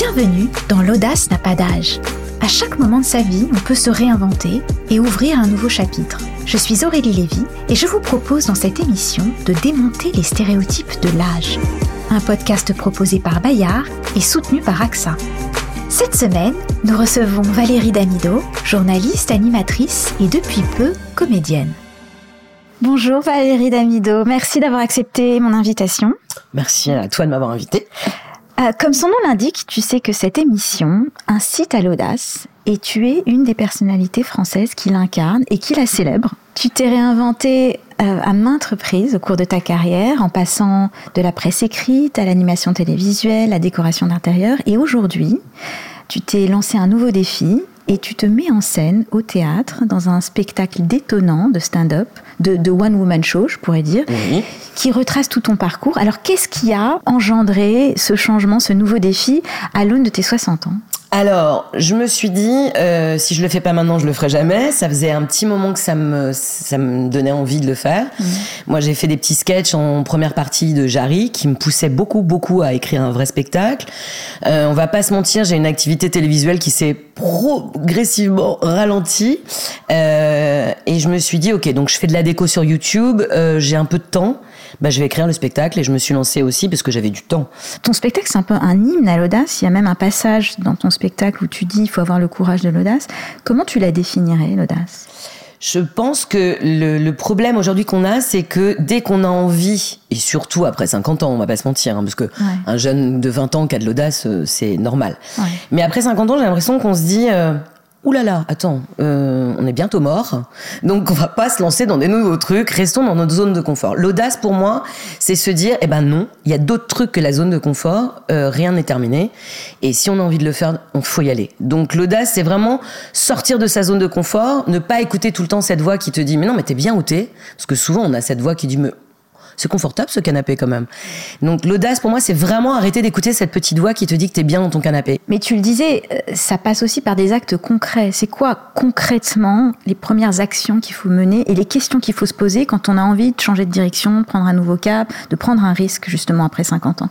Bienvenue dans L'audace n'a pas d'âge. À chaque moment de sa vie, on peut se réinventer et ouvrir un nouveau chapitre. Je suis Aurélie Lévy et je vous propose dans cette émission de démonter les stéréotypes de l'âge. Un podcast proposé par Bayard et soutenu par AXA. Cette semaine, nous recevons Valérie Damido, journaliste, animatrice et depuis peu comédienne. Bonjour Valérie Damido, merci d'avoir accepté mon invitation. Merci à toi de m'avoir invité. Euh, comme son nom l'indique, tu sais que cette émission incite à l'audace et tu es une des personnalités françaises qui l'incarne et qui la célèbre. Tu t'es réinventé euh, à maintes reprises au cours de ta carrière en passant de la presse écrite à l'animation télévisuelle, la décoration d'intérieur et aujourd'hui, tu t'es lancé un nouveau défi et tu te mets en scène au théâtre dans un spectacle détonnant de stand-up, de, one-woman show, je pourrais dire, qui retrace tout ton parcours. Alors, qu'est-ce qui a engendré ce changement, ce nouveau défi à l'aune de tes 60 ans? Alors, je me suis dit, euh, si je le fais pas maintenant, je le ferai jamais. Ça faisait un petit moment que ça me, ça me donnait envie de le faire. Mmh. Moi, j'ai fait des petits sketchs en première partie de Jarry qui me poussaient beaucoup, beaucoup à écrire un vrai spectacle. Euh, on va pas se mentir, j'ai une activité télévisuelle qui s'est progressivement ralentie. Euh, et je me suis dit, ok, donc je fais de la déco sur YouTube, euh, j'ai un peu de temps bah, je vais écrire le spectacle et je me suis lancée aussi parce que j'avais du temps. Ton spectacle, c'est un peu un hymne à l'audace. Il y a même un passage dans ton spectacle où tu dis il faut avoir le courage de l'audace. Comment tu la définirais, l'audace? Je pense que le, problème aujourd'hui qu'on a, c'est que dès qu'on a envie, et surtout après 50 ans, on va pas se mentir, hein, parce que un jeune de 20 ans qui a de l'audace, euh, c'est normal. Mais après 50 ans, j'ai l'impression qu'on se dit, euh, Ouh là là, attends, euh, on est bientôt mort, donc on va pas se lancer dans des nouveaux trucs, restons dans notre zone de confort. L'audace pour moi, c'est se dire, eh ben non, il y a d'autres trucs que la zone de confort, euh, rien n'est terminé, et si on a envie de le faire, on faut y aller. Donc l'audace, c'est vraiment sortir de sa zone de confort, ne pas écouter tout le temps cette voix qui te dit, mais non, mais t'es bien où t'es, parce que souvent on a cette voix qui dit, mais c'est confortable ce canapé quand même. Donc l'audace pour moi, c'est vraiment arrêter d'écouter cette petite voix qui te dit que tu es bien dans ton canapé. Mais tu le disais, euh, ça passe aussi par des actes concrets. C'est quoi concrètement les premières actions qu'il faut mener et les questions qu'il faut se poser quand on a envie de changer de direction, de prendre un nouveau cap, de prendre un risque justement après 50 ans?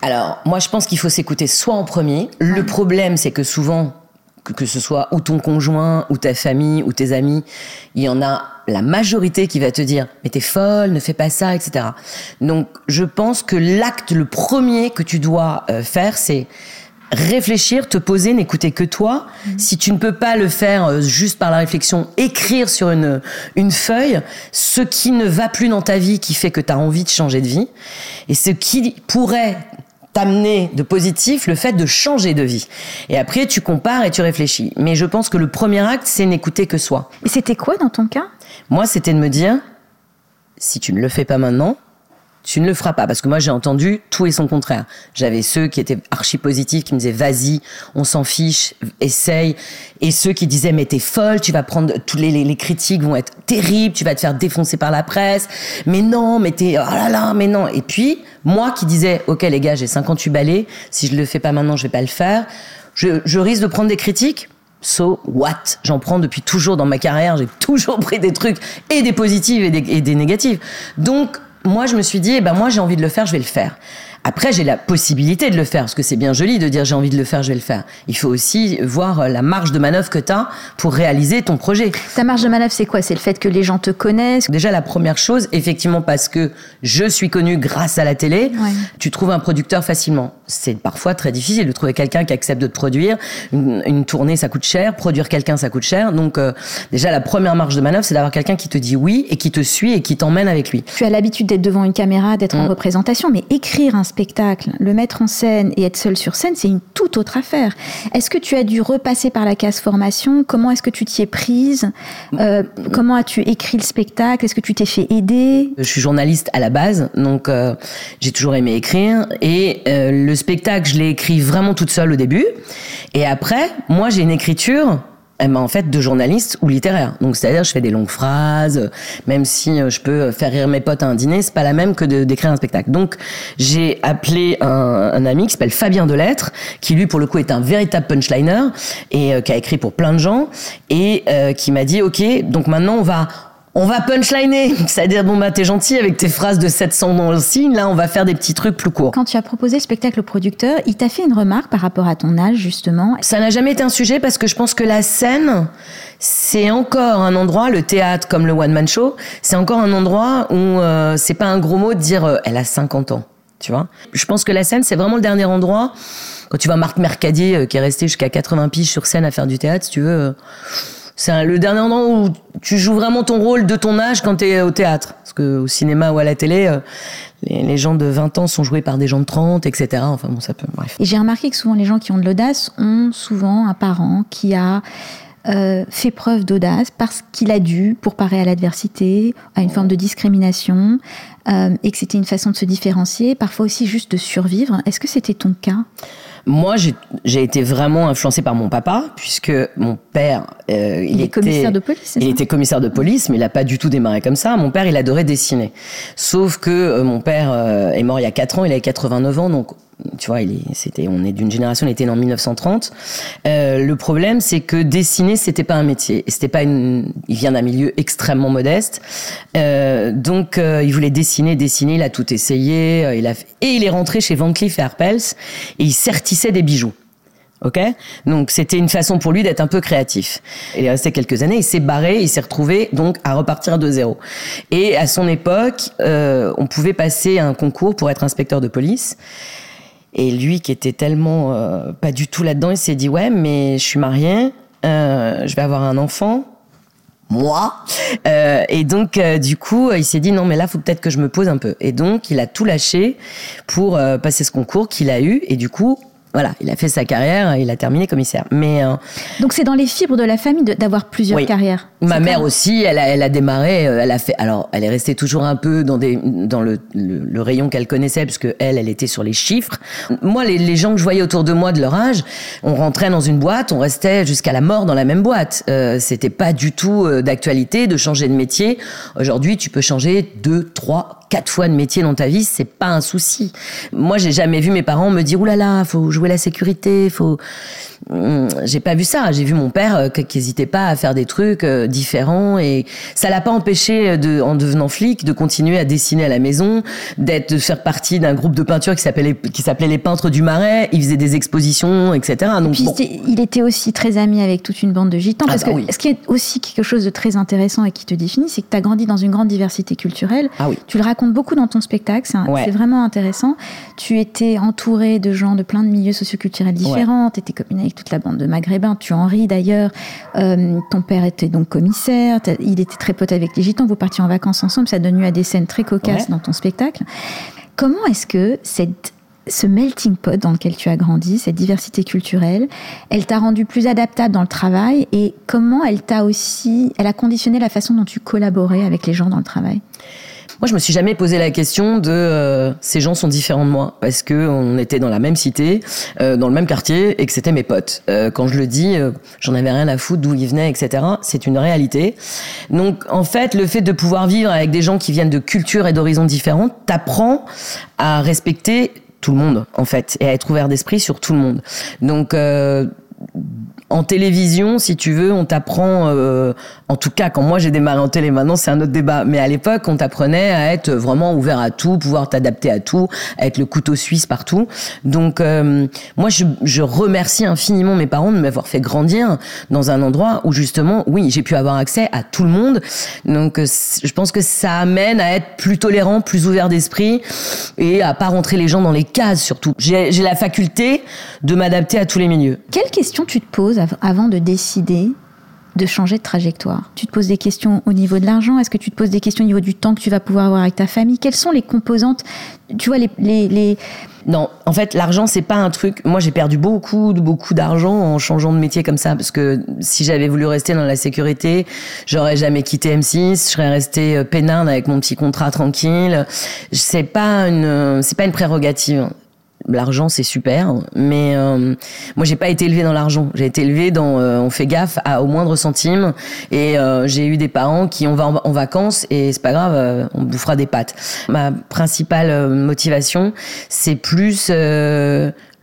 Alors, moi, je pense qu'il faut s'écouter soit en premier. Le problème, c'est que souvent, que, ce soit ou ton conjoint, ou ta famille, ou tes amis, il y en a la majorité qui va te dire mais t'es folle, ne fais pas ça, etc. Donc je pense que l'acte le premier que tu dois euh, faire, c'est réfléchir, te poser, n'écouter que toi. Mhm. Si tu ne peux pas le faire euh, juste par la réflexion, écrire sur une, une feuille ce qui ne va plus dans ta vie, qui fait que tu as envie de changer de vie, et ce qui pourrait t'amener de positif le fait de changer de vie. Et après, tu compares et tu réfléchis. Mais je pense que le premier acte, c'est n'écouter que soi. Et c'était quoi dans ton cas? Moi, c'était de me dire, si tu ne le fais pas maintenant, tu ne le feras pas. Parce que moi, j'ai entendu tout et son contraire. J'avais ceux qui étaient archi positifs, qui me disaient, vas-y, on s'en fiche, essaye. Et ceux qui disaient, mais t'es folle, tu vas prendre, tous les, critiques vont être terribles, tu vas te faire défoncer par la presse. Mais non, mais t'es, oh là là, mais non. Et puis, moi qui disais, ok les gars, j'ai 58 balais, si je le fais pas maintenant, je vais pas le faire. Je, je risque de prendre des critiques. So what? J'en prends depuis toujours dans ma carrière. J'ai toujours pris des trucs et des positives et des, et des négatives. Donc moi, je me suis dit, eh ben moi, j'ai envie de le faire, je vais le faire. Après, j'ai la possibilité de le faire, parce que c'est bien joli de dire j'ai envie de le faire, je vais le faire. Il faut aussi voir euh, la marge de manœuvre que tu as pour réaliser ton projet. Ta marge de manœuvre, c'est quoi? C'est le fait que les gens te connaissent? Déjà, la première chose, effectivement, parce que je suis connue grâce à la télé, tu trouves un producteur facilement. C'est parfois très difficile de trouver quelqu'un qui accepte de te produire. Une, tournée, ça coûte cher. Produire quelqu'un, ça coûte cher. Donc, euh, déjà, la première marge de manœuvre, c'est d'avoir quelqu'un qui te dit oui et qui te suit et qui t'emmène avec lui. Tu as l'habitude d'être devant une caméra, d'être en mm. représentation, mais écrire un spectacle, le mettre en scène et être seul sur scène, c'est une toute autre affaire. Est-ce que tu as dû repasser par la case formation? Comment est-ce que tu t'y es prise? Euh, Comment as-tu écrit le spectacle? Est-ce que tu t'es fait aider? Je suis journaliste à la base, donc euh, j'ai toujours aimé écrire. Et euh, le spectacle, je l'ai écrit vraiment toute seule au début. Et après, moi, j'ai une écriture eh ben, en fait de journaliste ou littéraire. Donc c'est-à-dire je fais des longues phrases, même si euh, je peux faire rire mes potes à un dîner, c'est pas la même que d'écrire un spectacle. Donc j'ai appelé un, ami qui s'appelle Fabien Delettre, qui lui pour le coup est un véritable punchliner et euh, qui a écrit pour plein de gens et euh, qui m'a dit ok donc maintenant on va on va punchliner. C'est-à-dire, bon, bah, t'es gentil avec tes phrases de 700 dans le signe. Là, on va faire des petits trucs plus courts. Quand tu as proposé le spectacle au producteur, il t'a fait une remarque par rapport à ton âge, justement. Ça n'a jamais été un sujet parce que je pense que la scène, c'est encore un endroit, le théâtre comme le one-man show, c'est encore un endroit où euh, c'est pas un gros mot de dire euh, elle a 50 ans. Tu vois Je pense que la scène, c'est vraiment le dernier endroit. Quand tu vois Marc Mercadier, euh, qui est resté jusqu'à 80 piges sur scène à faire du théâtre, si tu veux c'est le dernier endroit où tu joues vraiment ton rôle de ton âge quand tu es au théâtre. Parce que au cinéma ou à la télé, euh, les, gens de 20 ans sont joués par des gens de 30, etc. Enfin bon, ça peut. Bref. Et j'ai remarqué que souvent les gens qui ont de l'audace ont souvent un parent qui a euh, fait preuve d'audace parce qu'il a dû, pour parer à l'adversité, à une forme de discrimination, euh, et que c'était une façon de se différencier, parfois aussi juste de survivre. Est-ce que c'était ton cas? Moi, j'ai été vraiment influencé par mon papa, puisque mon père, euh, il, il, est commissaire de police. Il était commissaire de police, mais il a pas du tout démarré comme ça. Mon père, il adorait dessiner. Sauf que euh, mon père euh, est mort il y a 4 ans, il avait 89 ans, donc tu vois, c'était, on est d'une génération, il était né en 1930. Euh, le problème, c'est que dessiner, c'était pas un métier. C'était pas une, il vient d'un milieu extrêmement modeste. Euh, donc, euh, il voulait dessiner, dessiner, il a tout essayé, il a, et il est rentré chez Van Cleef et Arpels et il sertissait des bijoux. Ok? Donc c'était une façon pour lui d'être un peu créatif. Il est resté quelques années, il s'est barré, il s'est retrouvé donc à repartir de zéro. Et à son époque, on pouvait passer un concours pour être inspecteur de police. Et lui, qui était tellement euh, pas du tout là-dedans, il s'est dit ouais, mais je suis marié, euh, je vais avoir un enfant. Moi. Euh, et donc, euh, du coup, il s'est dit non, mais là, faut peut-être que je me pose un peu. Et donc, il a tout lâché pour passer ce concours qu'il a eu. Et du coup, voilà, il a fait sa carrière, il a terminé commissaire. Mais euh, donc c'est dans les fibres de la famille d'avoir plusieurs carrières. Ma mère aussi, elle a, elle a démarré, euh, elle a fait. Alors, elle est restée toujours un peu dans des dans le, le, rayon qu'elle connaissait, puisque elle, elle était sur les chiffres. Moi, les, les, gens que je voyais autour de moi de leur âge, on rentrait dans une boîte, on restait jusqu'à la mort dans la même boîte. Euh, C'était pas du tout euh, d'actualité de changer de métier. Aujourd'hui, tu peux changer deux, trois, quatre fois de métier dans ta vie, c'est pas un souci. Moi, j'ai jamais vu mes parents me dire oulala, faut jouer la sécurité, faut Hum, j'ai pas vu ça. J'ai vu mon père euh, qui n'hésitait pas à faire des trucs euh, différents et ça l'a pas empêché de, en devenant flic, de continuer à dessiner à la maison, d'être, de faire partie d'un groupe de peinture qui s'appelait, qui s'appelait les peintres du Marais. Il faisait des expositions, etc. Donc, il était aussi très ami avec toute une bande de gitans. Ah parce bah que ce qui est aussi quelque chose de très intéressant et qui te définit, c'est que tu as grandi dans une grande diversité culturelle. Ah oui. Tu le racontes beaucoup dans ton spectacle. C'est, vraiment intéressant. Tu étais entouré de gens de plein de milieux socioculturels différents. Tu étais copine avec toute la bande de maghrébins. Tu en ris d'ailleurs. Euh, ton père était donc commissaire. Il était très pote avec les gitans. Vous partiez en vacances ensemble. Ça donne lieu à des scènes très cocasses dans ton spectacle. Comment est-ce que cette ce melting pot dans lequel tu as grandi, cette diversité culturelle, elle t'a rendu plus adaptable dans le travail et comment elle t'a aussi, elle a conditionné la façon dont tu collaborais avec les gens dans le travail? Moi, je me suis jamais posé la question de euh, ces gens sont différents de moi parce que on était dans la même cité, euh, dans le même quartier et que c'était mes potes. Euh, quand je le dis, euh, j'en avais rien à foutre d'où ils venaient, etc. C'est une réalité. Donc, en fait, le fait de pouvoir vivre avec des gens qui viennent de cultures et d'horizons différents t'apprend à respecter tout le monde, en fait, et à être ouvert d'esprit sur tout le monde. Donc, en télévision, si tu veux, on t'apprend, euh, en tout cas quand moi j'ai démarré en télé, maintenant c'est un autre débat, mais à l'époque on t'apprenait à être vraiment ouvert à tout, pouvoir t'adapter à tout, à être le couteau suisse partout. Donc euh, moi je, je, remercie infiniment mes parents de m'avoir fait grandir dans un endroit où justement, oui, j'ai pu avoir accès à tout le monde. Donc euh, je pense que ça amène à être plus tolérant, plus ouvert d'esprit et à pas rentrer les gens dans les cases surtout. J'ai la faculté de m'adapter à tous les milieux. Quelle question tu te poses avant de décider de changer de trajectoire? Tu te poses des questions au niveau de l'argent Est-ce que tu te poses des questions au niveau du temps que tu vas pouvoir avoir avec ta famille? Quelles sont les composantes? Tu vois, les, les, Non, en fait, l'argent, c'est pas un truc. Moi, j'ai perdu beaucoup, beaucoup d'argent en changeant de métier comme ça, parce que si j'avais voulu rester dans la sécurité, j'aurais jamais quitté M6, je serais resté euh, peinarde avec mon petit contrat tranquille. C'est pas une, c'est pas une prérogative l'argent c'est super, mais euh, moi j'ai pas été élevée dans l'argent. J'ai été élevée dans euh, on fait gaffe à, au moindre centime et euh, j'ai eu des parents qui on va en, vacances et c'est pas grave, on bouffera des pâtes. Ma principale motivation c'est plus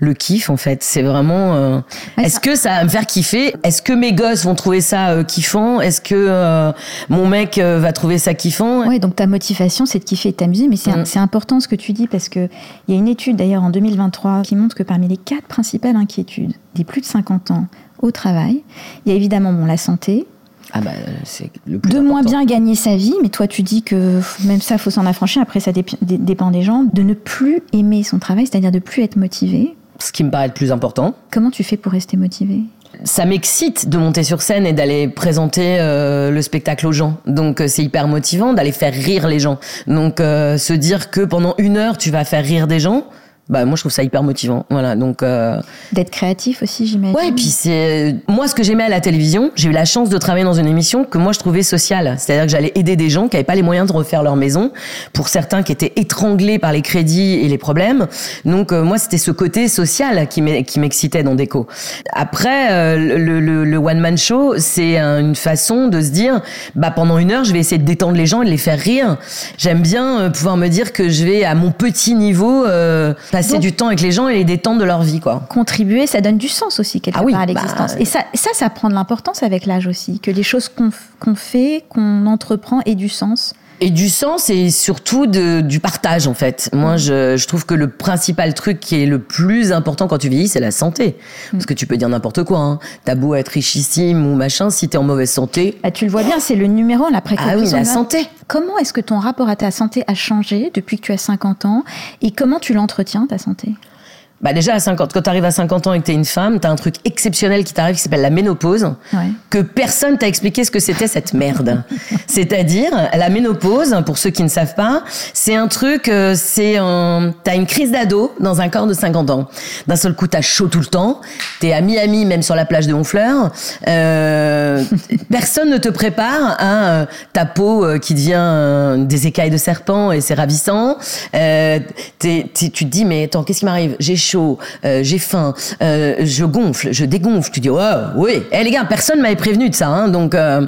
le kiff en fait. C'est vraiment. euh, Ouais, Est-ce ça- que ça va me faire kiffer? Est-ce que mes gosses vont trouver ça euh, kiffant? Est-ce que euh, mon mec va trouver ça kiffant? Ouais, donc ta motivation, c'est de kiffer et de t'amuser, mais c'est Mm. c'est important ce que tu dis parce que il y a une étude d'ailleurs en 2023 qui montre que parmi les quatre principales inquiétudes des plus de 50 ans au travail, il y a évidemment bon, la santé, Ah bah c'est le plus de moins bien gagner sa vie, mais toi tu dis que même ça, faut s'en affranchir. Après, ça dépend des gens, de ne plus aimer son travail, c'est-à-dire de plus être motivé. Ce qui me paraît le plus important. Comment tu fais pour rester motivé? Ça m'excite de monter sur scène et d'aller présenter euh, le spectacle aux gens. Donc euh, c'est hyper motivant d'aller faire rire les gens. Donc euh, se dire que pendant une heure tu vas faire rire des gens, bah moi je trouve ça hyper motivant. Voilà donc euh, D'être créatif aussi, j'imagine. ouais et puis c'est moi ce que j'aimais à la télévision, j'ai eu la chance de travailler dans une émission que moi je trouvais sociale. C'est-à-dire que j'allais aider des gens qui avaient pas les moyens de refaire leur maison, pour certains qui étaient étranglés par les crédits et les problèmes. Donc euh, moi c'était ce côté social qui m'e- qui m'excitait dans Déco. Après euh, le, le, le one man show, c'est un- une façon de se dire bah pendant une heure je vais essayer de détendre les gens et de les faire rire. J'aime bien euh, pouvoir me dire que je vais à mon petit niveau euh, passer Donc- du temps avec les gens et les détendre de leur vie quoi. contribuer, ça donne du sens aussi quelque Ah oui, part à bah, l'existence. Et ça, ça, ça prend de l'importance avec l'âge aussi, que les choses qu'on qu'on fait, qu'on entreprend aient du sens. Et du sens et surtout de, du partage en fait. Moi je, je trouve que le principal truc qui est le plus important quand tu vieillis c'est la santé. Parce que tu peux dire n'importe quoi. Hein. T'as beau être richissime ou machin, si t'es en mauvaise santé. Bah, tu le vois bien, c'est le numéro la précaution. Ah oui, la santé. Comment est-ce que ton rapport à ta santé a changé depuis que tu as 50 ans et comment tu l'entretiens, ta santé? Bah déjà à 50, quand t'arrives à 50 ans et que t'es une femme, t'as un truc exceptionnel qui t'arrive qui s'appelle la ménopause. Ouais. que personne t'a expliqué ce que c'était cette merde. C'est-à-dire, la ménopause, pour ceux qui ne savent pas, c'est un truc, euh, c'est un, t'as une crise d'ado dans un corps de 50 ans. D'un seul coup, t'as chaud tout le temps, t'es à Miami, même sur la plage de Honfleur, euh, personne ne te prépare à euh, ta peau euh, qui devient des écailles de serpent et c'est ravissant. Euh, t'es- t'es- tu te dis, mais attends, qu'est-ce qui m'arrive? J'ai chaud, euh, j'ai faim, euh, je gonfle, je dégonfle. Tu dis, ouais, oui. Eh les gars, personne m'avait prévenu de ça, hein, donc euh,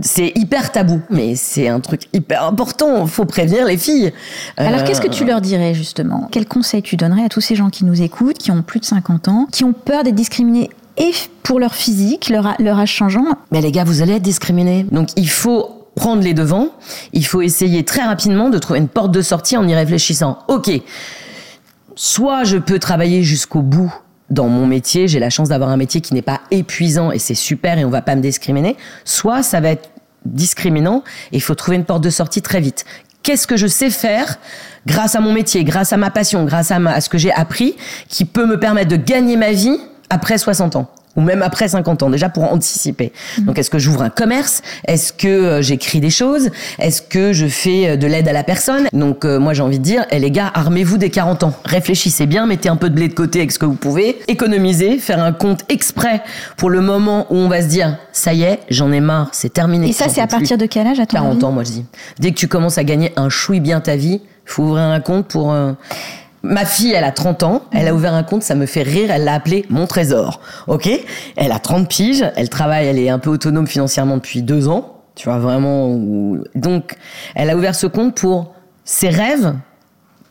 c'est hyper tabou. Mais c'est un truc hyper important. Faut prévenir les filles. Alors qu'est-ce que tu leur dirais justement? Quel conseil tu donnerais à tous ces gens qui nous écoutent, qui ont plus de 50 ans, qui ont peur d'être discriminés et pour leur physique, leur âge changeant? Mais les gars, vous allez être discriminés. Donc il faut prendre les devants. Il faut essayer très rapidement de trouver une porte de sortie en y réfléchissant. Ok, soit je peux travailler jusqu'au bout dans mon métier, j'ai la chance d'avoir un métier qui n'est pas épuisant et c'est super et on va pas me discriminer, soit ça va être discriminant et il faut trouver une porte de sortie très vite. Qu'est-ce que je sais faire grâce à mon métier, grâce à ma passion, grâce à, à ce que j'ai appris qui peut me permettre de gagner ma vie après 60 ans? Ou même après 50 ans, déjà pour anticiper. Donc, est-ce que j'ouvre un commerce? Est-ce que euh, j'écris des choses? Est-ce que je fais euh, de l'aide à la personne? Donc, euh, moi, j'ai envie de dire, eh, les gars, armez-vous des 40 ans. Réfléchissez bien, mettez un peu de blé de côté avec ce que vous pouvez, économisez, faire un compte exprès pour le moment où on va se dire, ça y est, j'en ai marre, c'est terminé. Et ça, c'est à partir de quel âge à ton 40 avis ans, moi je dis. Dès que tu commences à gagner un chouille bien ta vie, faut ouvrir un compte pour. euh, Ma fille, elle a 30 ans, elle a ouvert un compte, ça me fait rire, elle l'a appelé Mon Trésor. Ok? Elle a 30 piges, elle travaille, elle est un peu autonome financièrement depuis deux ans, tu vois, vraiment. Donc, elle a ouvert ce compte pour ses rêves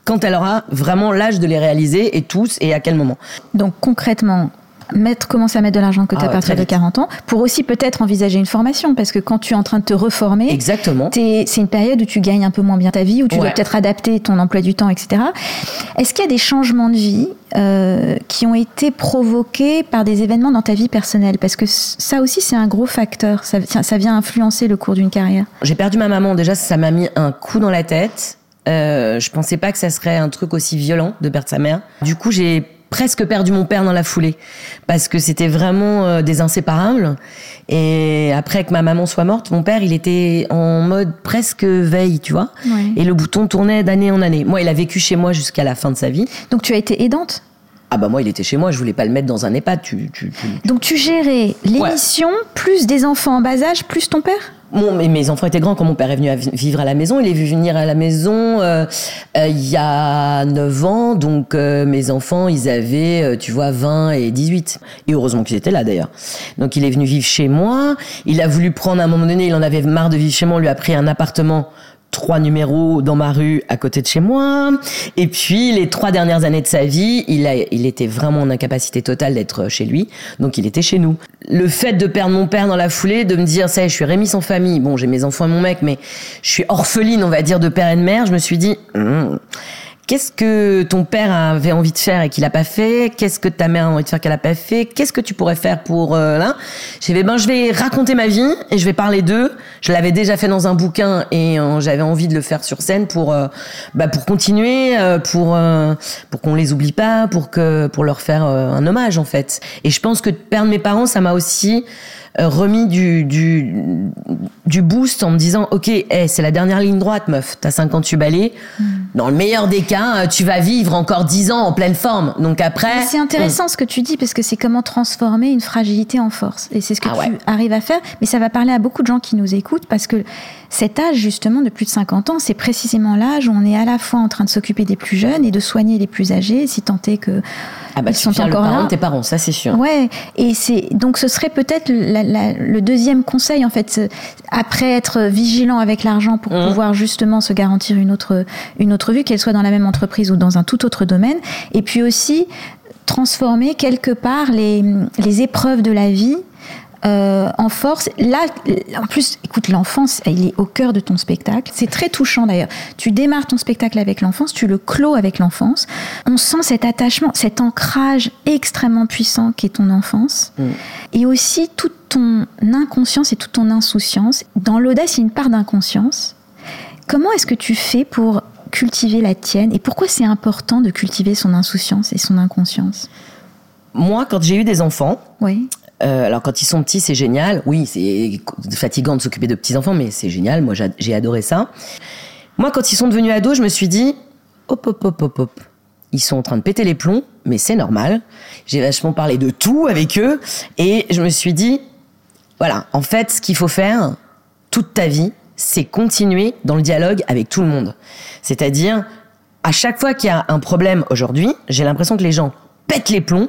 quand elle aura vraiment l'âge de les réaliser et tous et à quel moment? Donc concrètement, mettre, commencer à mettre de l'argent de côté Ah à partir de vite. 40 ans, pour aussi peut-être envisager une formation, parce que quand tu es en train de te reformer, Exactement. c'est une période où tu gagnes un peu moins bien ta vie, où tu dois peut-être adapter ton emploi du temps, etc. Est-ce qu'il y a des changements de vie euh, qui ont été provoqués par des événements dans ta vie personnelle? Parce que ça aussi, c'est un gros facteur. Ça vient influencer le cours d'une carrière. J'ai perdu ma maman, déjà ça m'a mis un coup dans la tête. Euh, je pensais pas que ça serait un truc aussi violent de perdre sa mère. Du coup, j'ai presque perdu mon père dans la foulée parce que c'était vraiment euh, des inséparables. Et après que ma maman soit morte, mon père, il était en mode presque veille, tu vois. Ouais. Et le bouton tournait d'année en année. Moi, il a vécu chez moi jusqu'à la fin de sa vie. Donc tu as été aidante? Ah bah moi, il était chez moi, je voulais pas le mettre dans un EHPAD. Tu, tu, tu- Donc tu gérais l'émission, plus des enfants en bas âge, plus ton père? Mon, mes, mes enfants étaient grands quand mon père est venu à vivre à la maison. Il est vu venir à la maison euh, euh, il y a 9 ans. Donc euh, mes enfants, ils avaient, tu vois, 20 et 18. Et heureusement qu'ils étaient là d'ailleurs. Donc il est venu vivre chez moi. Il a voulu prendre à un moment donné, il en avait marre de vivre chez moi. On lui a pris un appartement trois numéros dans ma rue à côté de chez moi. Et puis les trois dernières années de sa vie, il, a, il était vraiment en incapacité totale d'être chez lui, donc il était chez nous. Le fait de perdre mon père dans la foulée, de me dire, ça, je suis Rémi sans famille, bon j'ai mes enfants et mon mec, mais je suis orpheline, on va dire, de père et de mère, je me suis dit... Hmm, Qu'est-ce que ton père avait envie de faire et qu'il a pas fait? Qu'est-ce que ta mère a envie de faire qu'elle a pas fait? Qu'est-ce que tu pourrais faire pour euh, là? J'ai ben je vais raconter ma vie et je vais parler d'eux. Je l'avais déjà fait dans un bouquin et euh, j'avais envie de le faire sur scène pour euh, bah, pour continuer, euh, pour pour qu'on les oublie pas, pour que pour leur faire un hommage en fait. Et je pense que perdre mes parents, ça m'a aussi remis du, du, du boost en me disant ok hey, c'est la dernière ligne droite meuf t'as 58 balais dans le meilleur des cas euh, tu vas vivre encore 10 ans en pleine forme donc après C'est intéressant ce que tu dis parce que c'est comment transformer une fragilité en force. Et c'est ce que Ah tu ouais. arrives à faire. Mais ça va parler à beaucoup de gens qui nous écoutent parce que cet âge, justement, de plus de 50 ans, c'est précisément l'âge où on est à la fois en train de s'occuper des plus jeunes et de soigner les plus âgés, si tant est que ah bah ils tu sont le encore parent là. de tes parents ça c'est sûr Ouais, et c'est donc ce serait peut-être le deuxième conseil en fait, après être vigilant avec l'argent pour Mhm. pouvoir justement se garantir une autre une autre vue, qu'elle soit dans la même entreprise ou dans un tout autre domaine, et puis aussi transformer quelque part les les épreuves de la vie. Euh, en force. Là, en plus, écoute, l'enfance, il est au cœur de ton spectacle. C'est très touchant d'ailleurs. Tu démarres ton spectacle avec l'enfance, tu le clos avec l'enfance. On sent cet attachement, cet ancrage extrêmement puissant qui est ton enfance. Et aussi toute ton inconscience et toute ton insouciance. Dans l'audace, il y a une part d'inconscience. Comment est-ce que tu fais pour cultiver la tienne et pourquoi c'est important de cultiver son insouciance et son inconscience? Moi quand j'ai eu des enfants Oui. Euh, alors quand ils sont petits, c'est génial. Oui, c'est fatigant de s'occuper de petits enfants, mais c'est génial. Moi, j'a- j'ai adoré ça. Moi, quand ils sont devenus ados, je me suis dit, hop, hop, hop, hop, hop. Ils sont en train de péter les plombs, mais c'est normal. J'ai vachement parlé de tout avec eux, et je me suis dit, voilà, en fait, ce qu'il faut faire toute ta vie, c'est continuer dans le dialogue avec tout le monde. C'est-à-dire, à chaque fois qu'il y a un problème aujourd'hui, j'ai l'impression que les gens pètent les plombs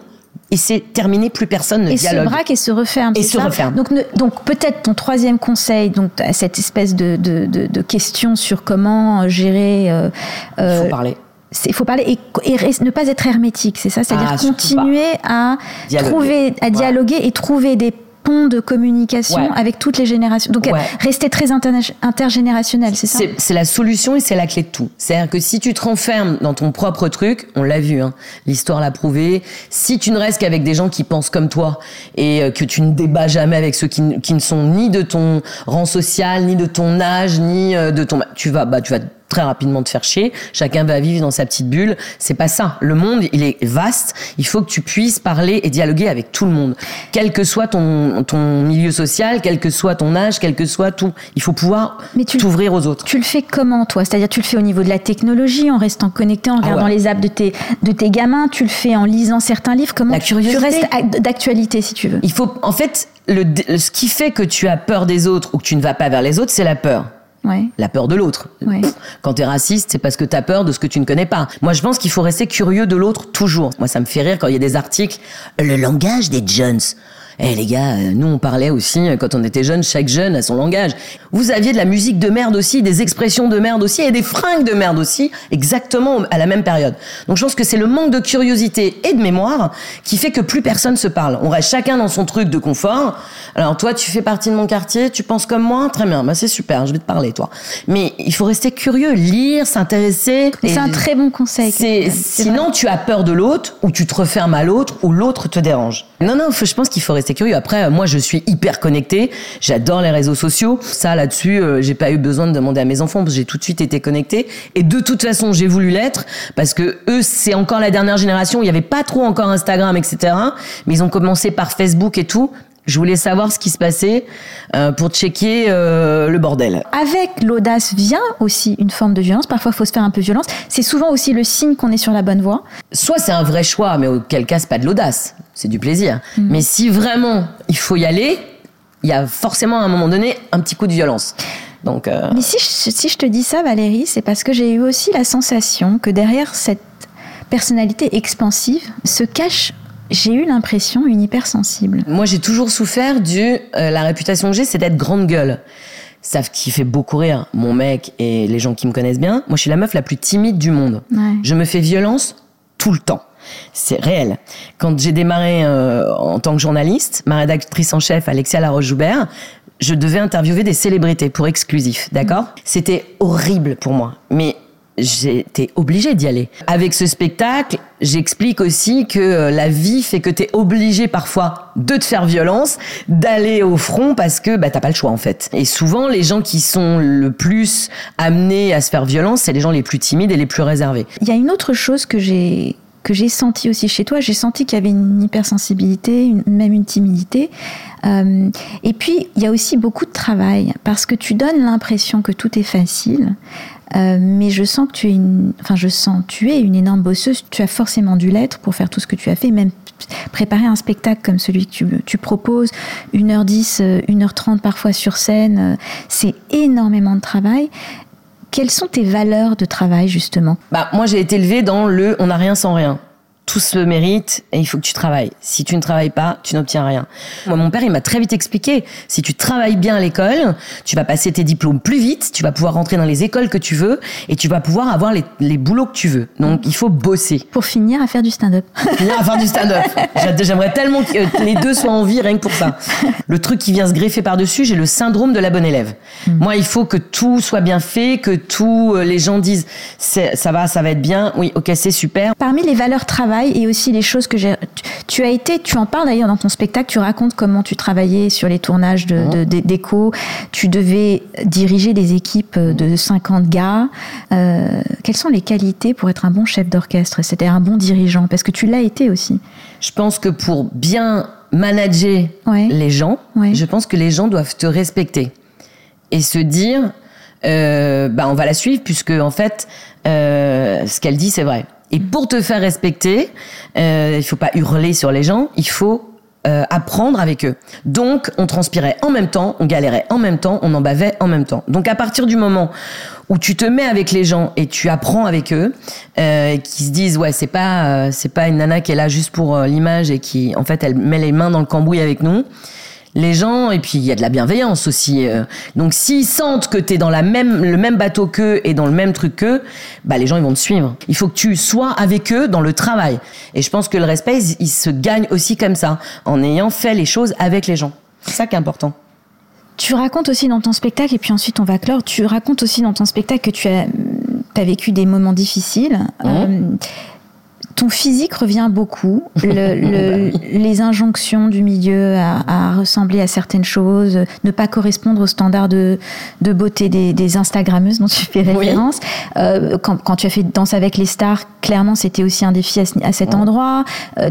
et c'est terminé, plus personne ne et dialogue. se braque et se referme. Et se ça referme. Donc, ne- donc peut-être ton troisième conseil, donc à cette espèce de, de, de, de question sur comment gérer. euh, Il euh, faut parler. il faut parler et, et ne pas être hermétique, c'est ça, c'est-à-dire Ah, continuer à Dialoguer. trouver, à Ouais. dialoguer et trouver des ponts de communication Ouais. avec toutes les générations. Donc Ouais. rester très intergénérationnel, c'est ça? C'est la solution et c'est la clé de tout. C'est-à-dire que si tu te renfermes dans ton propre truc, on l'a vu, hein, l'histoire l'a prouvé, si tu ne restes qu'avec des gens qui pensent comme toi et euh, que tu ne débats jamais avec ceux qui, qui ne sont ni de ton rang social, ni de ton âge, ni euh, de ton... Tu vas, bah, tu vas très rapidement te faire chier, chacun va vivre dans sa petite bulle. C'est pas ça. Le monde, il est vaste. Il faut que tu puisses parler et dialoguer avec tout le monde. Quel que soit ton, ton milieu social, quel que soit ton âge, quel que soit tout. Il faut pouvoir Mais tu- t'ouvrir aux autres. Tu le fais comment, toi? C'est-à-dire, tu le fais au niveau de la technologie, en restant connecté, en regardant Ah ouais. les apps de tes, de tes gamins. Tu le fais en lisant certains livres. Comment La tu- curiosité. Tu restes ac- d'actualité, si tu veux? Il faut, en fait, le, ce qui fait que tu as peur des autres ou que tu ne vas pas vers les autres, c'est la peur. Ouais. La peur de l'autre. Ouais. Quand t'es raciste, c'est parce que t'as peur de ce que tu ne connais pas. Moi, je pense qu'il faut rester curieux de l'autre toujours. Moi, ça me fait rire quand il y a des articles. Le langage des jeunes. Eh les gars, euh, nous on parlait aussi euh, quand on était jeunes, chaque jeune a son langage. Vous aviez de la musique de merde aussi, des expressions de merde aussi et des fringues de merde aussi, exactement à la même période. Donc je pense que c'est le manque de curiosité et de mémoire qui fait que plus personne se parle. On reste chacun dans son truc de confort. Alors toi, tu fais partie de mon quartier, tu penses comme moi, très bien, bah c'est super, je vais te parler toi. Mais il faut rester curieux, lire, s'intéresser. C'est un très bon conseil. sinon tu as peur de l'autre ou tu te refermes à l'autre ou l'autre te dérange. Non non, je pense qu'il faut rester curieux. Après, euh, moi je suis hyper connectée, j'adore les réseaux sociaux. Ça là-dessus, euh, j'ai pas eu besoin de demander à mes enfants j'ai tout de suite été connectée. Et de toute façon, j'ai voulu l'être parce que eux, c'est encore la dernière génération. Il y avait pas trop encore Instagram, etc. Mais ils ont commencé par Facebook et tout. Je voulais savoir ce qui se passait euh, pour checker euh, le bordel. Avec l'audace vient aussi une forme de violence. Parfois, il faut se faire un peu violence. C'est souvent aussi le signe qu'on est sur la bonne voie. soit c'est un vrai choix, mais auquel cas c'est pas de l'audace, c'est du plaisir. Mm. Mais si vraiment il faut y aller, il y a forcément à un moment donné un petit coup de violence. Donc euh, Mais si je, si je te dis ça, Valérie, c'est parce que j'ai eu aussi la sensation que derrière cette personnalité expansive se cache, j'ai eu l'impression, une hypersensible. moi j'ai toujours souffert du euh, la réputation que j'ai, c'est d'être grande gueule. savent qui fait beaucoup rire, mon mec et les gens qui me connaissent bien. Moi, je suis la meuf la plus timide du monde. Ouais. Je me fais violence tout le temps. C'est réel. Quand j'ai démarré euh, en tant que journaliste, ma rédactrice en chef, Alexia Laroche-Joubert, je devais interviewer des célébrités pour exclusif, d'accord? C'était horrible pour moi, mais j'étais obligée d'y aller. Avec ce spectacle, j'explique aussi que euh, la vie fait que t'es obligé parfois de te faire violence, d'aller au front parce que bah, t'as pas le choix en fait. Et souvent, les gens qui sont le plus amenés à se faire violence, c'est les gens les plus timides et les plus réservés. Il y a une autre chose que j'ai que j'ai senti aussi chez toi. J'ai senti qu'il y avait une hypersensibilité, une, même une timidité. Euh, et puis, il y a aussi beaucoup de travail parce que tu donnes l'impression que tout est facile. Euh, mais je sens que tu es une, enfin je sens, tu es une énorme bosseuse. Tu as forcément dû l'être pour faire tout ce que tu as fait, même préparer un spectacle comme celui que tu, tu proposes, 1h10, 1h30 parfois sur scène, euh, c'est énormément de travail. Quelles sont tes valeurs de travail justement? Bah moi j'ai été élevée dans le on n'a rien sans rien. Tout se mérite et il faut que tu travailles. Si tu ne travailles pas, tu n'obtiens rien. Moi, mon père, il m'a très vite expliqué. Si tu travailles bien à l'école, tu vas passer tes diplômes plus vite, tu vas pouvoir rentrer dans les écoles que tu veux et tu vas pouvoir avoir les, les boulots que tu veux. Donc, il faut bosser. Pour finir à faire du stand-up. Finir à faire du stand-up. J'a- J'aimerais tellement que les deux soient en vie rien que pour ça. Le truc qui vient se greffer par-dessus, j'ai le syndrome de la bonne élève. Moi, il faut que tout soit bien fait, que tout, euh, les gens disent, ça va, ça va être bien. Oui, ok, c'est super. Parmi les valeurs travail et aussi les choses que j'ai. tu- as été, tu en parles d'ailleurs dans ton spectacle, tu racontes comment tu travaillais sur les tournages de, de- d'écho. Tu devais diriger des équipes de 50 gars. Euh, quelles sont les qualités pour être un bon chef d'orchestre? C'est-à-dire un bon dirigeant Parce que tu l'as été aussi. Je pense que pour bien manager Ouais. les gens, Ouais. je pense que les gens doivent te respecter et se dire, euh, bah on va la suivre puisque en fait, euh, ce qu'elle dit c'est vrai. Et pour te faire respecter, euh, il faut pas hurler sur les gens, il faut euh, apprendre avec eux. Donc, on transpirait en même temps, on galérait en même temps, on en bavait en même temps. Donc, à partir du moment où tu te mets avec les gens et tu apprends avec eux, euh, qui se disent ouais c'est pas euh, c'est pas une nana qui est là juste pour l'image et qui en fait elle met les mains dans le cambouis avec nous. Les gens et puis il y a de la bienveillance aussi. euh. donc s'ils sentent que t'es dans la même le même bateau qu'eux et dans le même truc qu'eux, bah les gens ils vont te suivre. Il faut que tu sois avec eux dans le travail. Et je pense que le respect il, il se gagne aussi comme ça en ayant fait les choses avec les gens. C'est ça qui est important. Tu racontes aussi dans ton spectacle, et puis ensuite on va clore, tu racontes aussi dans ton spectacle que tu as, as vécu des moments difficiles. Euh, ton physique revient beaucoup. Le- le- les injonctions du milieu à, à ressembler à certaines choses, ne pas correspondre aux standards de, de beauté des, des Instagrammeuses dont tu fais référence. Euh, quand, quand tu as fait Danse avec les stars, clairement c'était aussi un défi à, ce- à cet endroit.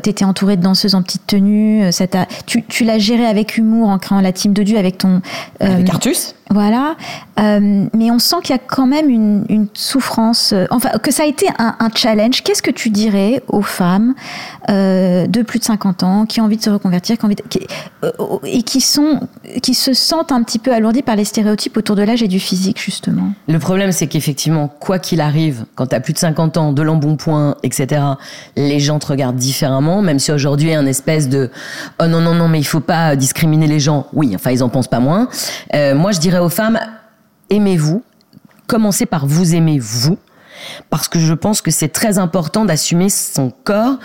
tu étais entourée de danseuses en petite tenue. euh, ça tu tu l'as géré avec humour en créant la team de Dieu avec ton... euh, Avec Artus voilà, Euh, mais on sent qu'il y a quand même une, une souffrance, euh, enfin que ça a été un, un challenge. Qu'est-ce que tu dirais aux femmes euh, de plus de 50 ans qui ont envie de se reconvertir, qui ont envie euh, et qui sont, qui se sentent un petit peu alourdis par les stéréotypes autour de l'âge et du physique justement. Le problème, c'est qu'effectivement, quoi qu'il arrive, quand tu as plus de 50 ans, de l'embonpoint, etc., les gens te regardent différemment, même si aujourd'hui, il y a un espèce de « Oh non, non, non, mais il faut pas discriminer les gens ». Oui, enfin, ils en pensent pas moins. Euh, moi, je dirais aux femmes, aimez-vous, commencez par vous aimer vous. Parce que je pense que c'est très important d'assumer son corps.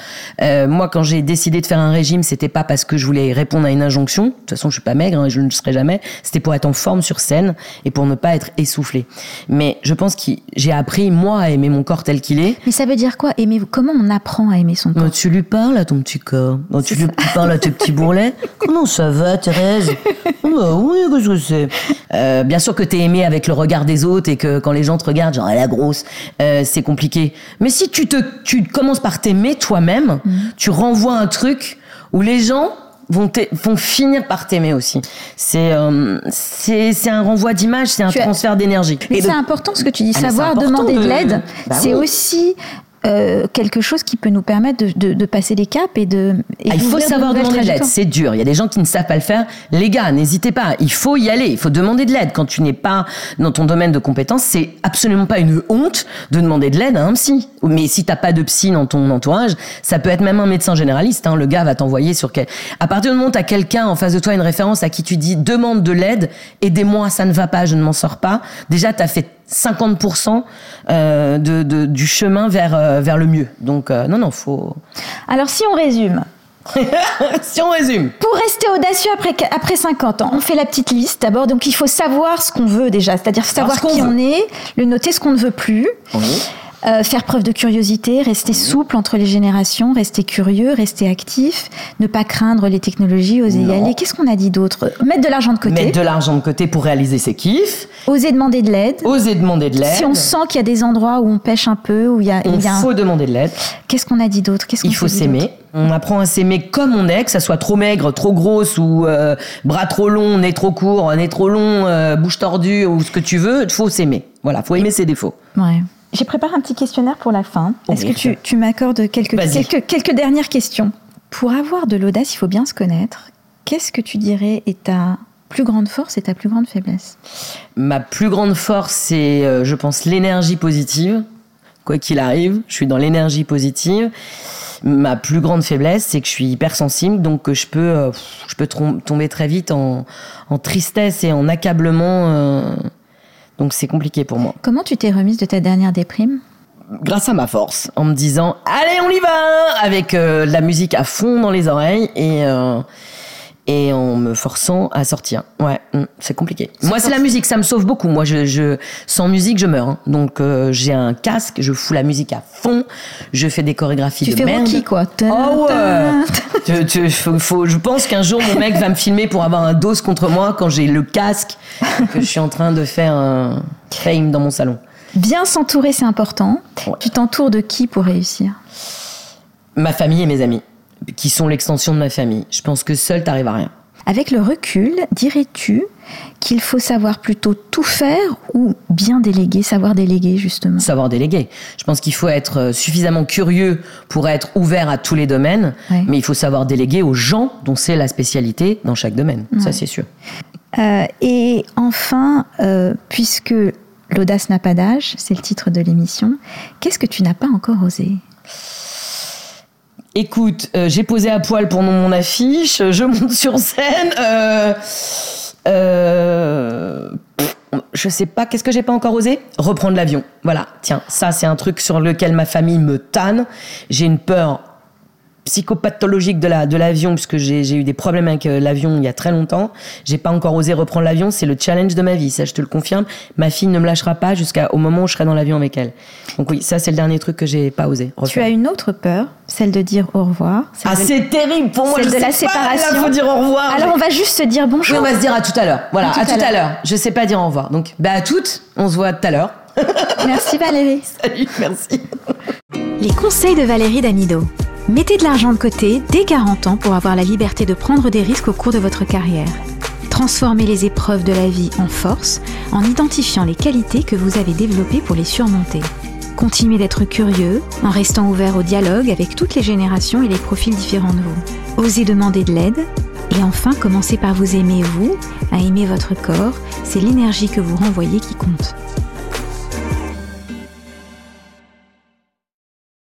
Euh, moi, quand j'ai décidé de faire un régime, c'était pas parce que je voulais répondre à une injonction. De toute façon, je suis pas maigre hein, je ne le serai jamais. C'était pour être en forme sur scène et pour ne pas être essoufflé. Mais je pense que j'ai appris moi à aimer mon corps tel qu'il est. Mais ça veut dire quoi Aimer? Comment on apprend à aimer son corps? Quand tu lui parles à ton petit corps, quand tu lui parles à tes petits bourrelets, comment ça va, Thérèse? Oh Bah oui, qu'est-ce que c'est? Euh, Bien sûr que t'es aimé avec le regard des autres et que quand les gens te regardent, genre elle est grosse, euh, c'est compliqué. Mais si tu te, tu commences par t'aimer toi-même, tu renvoies un truc où les gens vont, vont finir par t'aimer aussi. C'est euh, c'est c'est un renvoi d'image, c'est un Tu as- transfert d'énergie. Mais c'est important ce que tu dis. Ah, mais Savoir demander de, de- l'aide, Bah c'est oui. aussi euh, quelque chose qui peut nous permettre de, de- de passer des caps et de. et Ah, il faut de savoir demander de l'aide, c'est dur. Il y a des gens qui ne savent pas le faire. Les gars, n'hésitez pas. Il faut y aller. Il faut demander de l'aide. Quand tu n'es pas dans ton domaine de compétence, c'est absolument pas une honte de demander de l'aide à un psy. Mais si t'as pas de psy dans ton entourage, ça peut être même un médecin généraliste. Hein. Le gars va t'envoyer sur quel. À partir du moment où t'as quelqu'un en face de toi, une référence à qui tu dis demande de l'aide, aidez-moi, ça ne va pas, je ne m'en sors pas. Déjà, t'as fait 50% euh, de, de- du chemin vers, euh, vers le mieux. Donc, euh, non, non, faut. Alors, si on résume, si on résume. Pour rester audacieux après, après 50 ans, on fait la petite liste d'abord. Donc il faut savoir ce qu'on veut déjà, c'est-à-dire savoir ce qui veut. on est, le noter ce qu'on ne veut plus. Euh, faire preuve de curiosité, rester souple entre les générations, rester curieux, rester actif, ne pas craindre les technologies, oser y aller. Qu'est-ce qu'on a dit d'autre? Mettre de l'argent de côté, Mettre de l'argent de côté pour réaliser ses kiffs, oser demander de l'aide. oser demander de l'aide. Si on sent qu'il y a des endroits où on pêche un peu, où il y a, il il un- faut demander de l'aide. Qu'est-ce qu'on a dit d'autre? Il faut s'aimer. On apprend à s'aimer comme on est, que ça soit trop maigre, trop grosse ou euh, bras trop long, nez trop court, nez trop long, euh, bouche tordue ou ce que tu veux. Il faut s'aimer. Voilà, faut aimer ses défauts. Ouais. J'ai préparé un petit questionnaire pour la fin. Est-ce que tu, tu m'accordes quelques, quelques, quelques dernières questions? Pour avoir de l'audace, il faut bien se connaître. Qu'est-ce que tu dirais est ta plus grande force et ta plus grande faiblesse? Ma plus grande force, c'est, euh, je pense, l'énergie positive. Quoi qu'il arrive, je suis dans l'énergie positive. Ma plus grande faiblesse, c'est que je suis hypersensible, donc que je peux, euh, je peux tomber très vite en, en tristesse et en accablement. Donc c'est compliqué pour moi. Comment tu t'es remise de ta dernière déprime? Grâce à ma force, en me disant allez on y va avec euh, de la musique à fond dans les oreilles et euh, et en me forçant à sortir. Ouais, mm, c'est compliqué. Moi, c'est la musique, ça me sauve beaucoup. Moi, je, je sans musique, je meurs. hein. Donc, euh, j'ai un casque, je fous la musique à fond, je fais des chorégraphies Tu de fais merde. Rocky, quoi. Oh ouais. Tu- tu- faut- faut- je pense qu'un jour mon mec va me filmer pour avoir un dos contre moi quand j'ai le casque que je suis en train de faire un fame dans mon salon. Bien s'entourer, c'est important. Ouais. Tu t'entoures de qui pour réussir? Ma famille et mes amis, qui sont l'extension de ma famille. Je pense que seul t'arrives à rien. Avec le recul, dirais-tu qu'il faut savoir plutôt tout faire ou bien déléguer, savoir déléguer justement? Savoir déléguer. Je pense qu'il faut être euh, suffisamment curieux pour être ouvert à tous les domaines, Ouais. mais il faut savoir déléguer aux gens dont c'est la spécialité dans chaque domaine. Ça, c'est sûr. Euh, et enfin, euh, puisque l'audace n'a pas d'âge, c'est le titre de l'émission, qu'est-ce que tu n'as pas encore osé? Écoute, euh, j'ai posé à poil pour mon affiche, je monte sur scène. Euh, euh, je sais pas, qu'est-ce que j'ai pas encore osé? Reprendre l'avion. Voilà, tiens, ça c'est un truc sur lequel ma famille me tanne. J'ai une peur psychopathologique de la de l'avion puisque j'ai j'ai eu des problèmes avec euh, l'avion il y a très longtemps. J'ai pas encore osé reprendre l'avion, c'est le challenge de ma vie, ça je te le confirme. Ma fille ne me lâchera pas jusqu'au moment où je serai dans l'avion avec elle. Donc oui, ça c'est le dernier truc que j'ai pas osé. Tu refaire. as une autre peur, celle de dire au revoir. Ah, de- c'est terrible pour moi. celle je de sais la pas, séparation. Là, faut dire au revoir. Alors on va juste se dire Oui, bonjour. on va se dire à tout à l'heure. Voilà, À à tout à l'heure. Je sais pas dire au revoir. Donc, bah à toutes. On se voit tout à l'heure. Merci Valérie. Salut, merci. Les conseils de Valérie Damido. Mettez de l'argent de côté dès 40 ans pour avoir la liberté de prendre des risques au cours de votre carrière. Transformez les épreuves de la vie en force en identifiant les qualités que vous avez développées pour les surmonter. Continuez d'être curieux en restant ouvert au dialogue avec toutes les générations et les profils différents de vous. Osez demander de l'aide et enfin commencez par vous aimer vous, à aimer votre corps, c'est l'énergie que vous renvoyez qui compte.